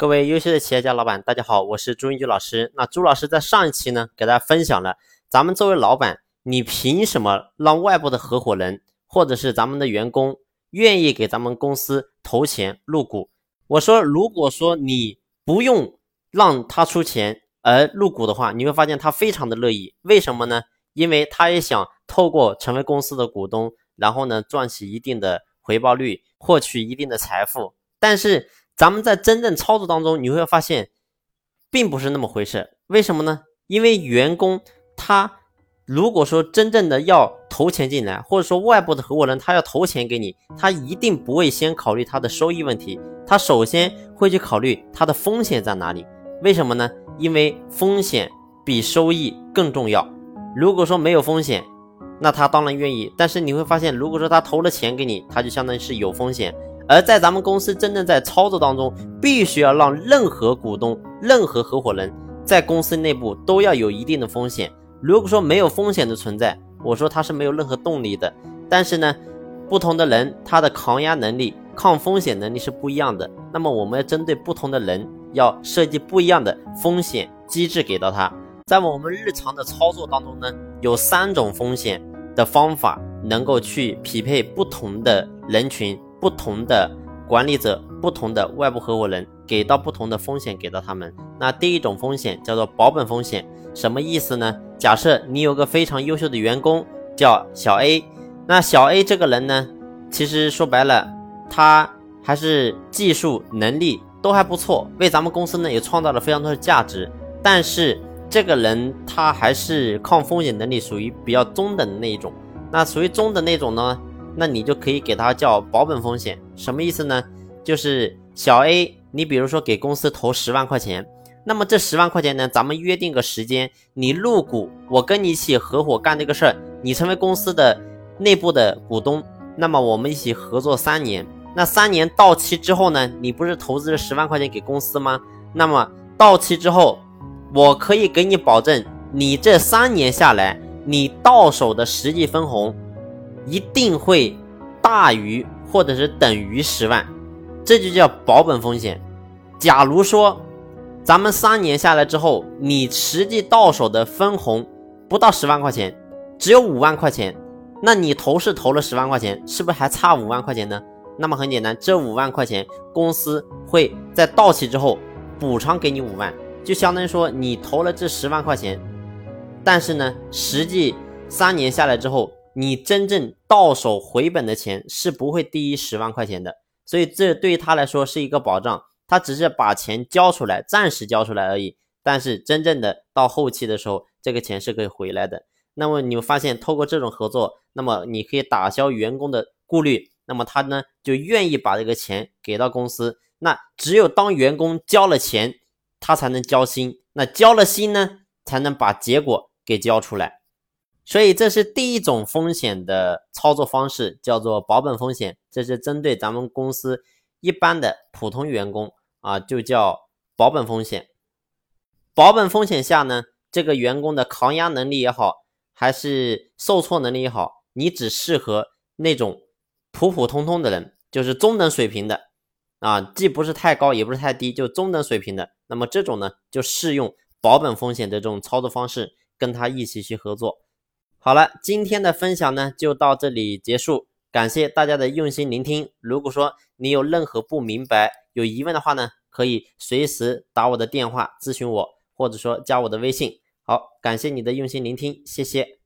各位优秀的企业家老板，大家好，我是朱英举老师。那朱老师在上一期呢，给大家分享了咱们作为老板，你凭什么让外部的合伙人或者是咱们的员工愿意给咱们公司投钱入股？我说，如果说你不用让他出钱而入股的话，你会发现他非常的乐意。为什么呢？因为他也想透过成为公司的股东，然后呢赚取一定的回报率，获取一定的财富。但是咱们在真正操作当中，你会发现，并不是那么回事。为什么呢？因为员工他如果说真正的要投钱进来，或者说外部的合伙人他要投钱给你，他一定不会先考虑他的收益问题，他首先会去考虑他的风险在哪里。为什么呢？因为风险比收益更重要。如果说没有风险，那他当然愿意。但是你会发现，如果说他投了钱给你，他就相当于是有风险。而在咱们公司真正在操作当中，必须要让任何股东、任何合伙人，在公司内部都要有一定的风险。如果说没有风险的存在，我说他是没有任何动力的。但是呢，不同的人他的抗压能力、抗风险能力是不一样的。那么我们要针对不同的人，要设计不一样的风险机制给到他。在我们日常的操作当中呢，有三种风险的方法能够去匹配不同的人群。不同的管理者，不同的外部合伙人，给到不同的风险给到他们。那第一种风险叫做保本风险，什么意思呢？假设你有个非常优秀的员工叫小 A，那小 A 这个人呢，其实说白了，他还是技术能力都还不错，为咱们公司呢也创造了非常多的价值。但是这个人他还是抗风险能力属于比较中等的那一种。那属于中等那种呢？那你就可以给他叫保本风险，什么意思呢？就是小 A，你比如说给公司投十万块钱，那么这十万块钱呢，咱们约定个时间，你入股，我跟你一起合伙干这个事儿，你成为公司的内部的股东，那么我们一起合作三年，那三年到期之后呢，你不是投资了十万块钱给公司吗？那么到期之后，我可以给你保证，你这三年下来，你到手的实际分红。一定会大于或者是等于十万，这就叫保本风险。假如说咱们三年下来之后，你实际到手的分红不到十万块钱，只有五万块钱，那你投是投了十万块钱，是不是还差五万块钱呢？那么很简单，这五万块钱公司会在到期之后补偿给你五万，就相当于说你投了这十万块钱，但是呢，实际三年下来之后。你真正到手回本的钱是不会低于十万块钱的，所以这对于他来说是一个保障。他只是把钱交出来，暂时交出来而已。但是真正的到后期的时候，这个钱是可以回来的。那么你会发现，透过这种合作，那么你可以打消员工的顾虑，那么他呢就愿意把这个钱给到公司。那只有当员工交了钱，他才能交心。那交了心呢，才能把结果给交出来。所以这是第一种风险的操作方式，叫做保本风险。这是针对咱们公司一般的普通员工啊，就叫保本风险。保本风险下呢，这个员工的抗压能力也好，还是受挫能力也好，你只适合那种普普通通的人，就是中等水平的啊，既不是太高，也不是太低，就中等水平的。那么这种呢，就适用保本风险的这种操作方式，跟他一起去合作。好了，今天的分享呢就到这里结束，感谢大家的用心聆听。如果说你有任何不明白、有疑问的话呢，可以随时打我的电话咨询我，或者说加我的微信。好，感谢你的用心聆听，谢谢。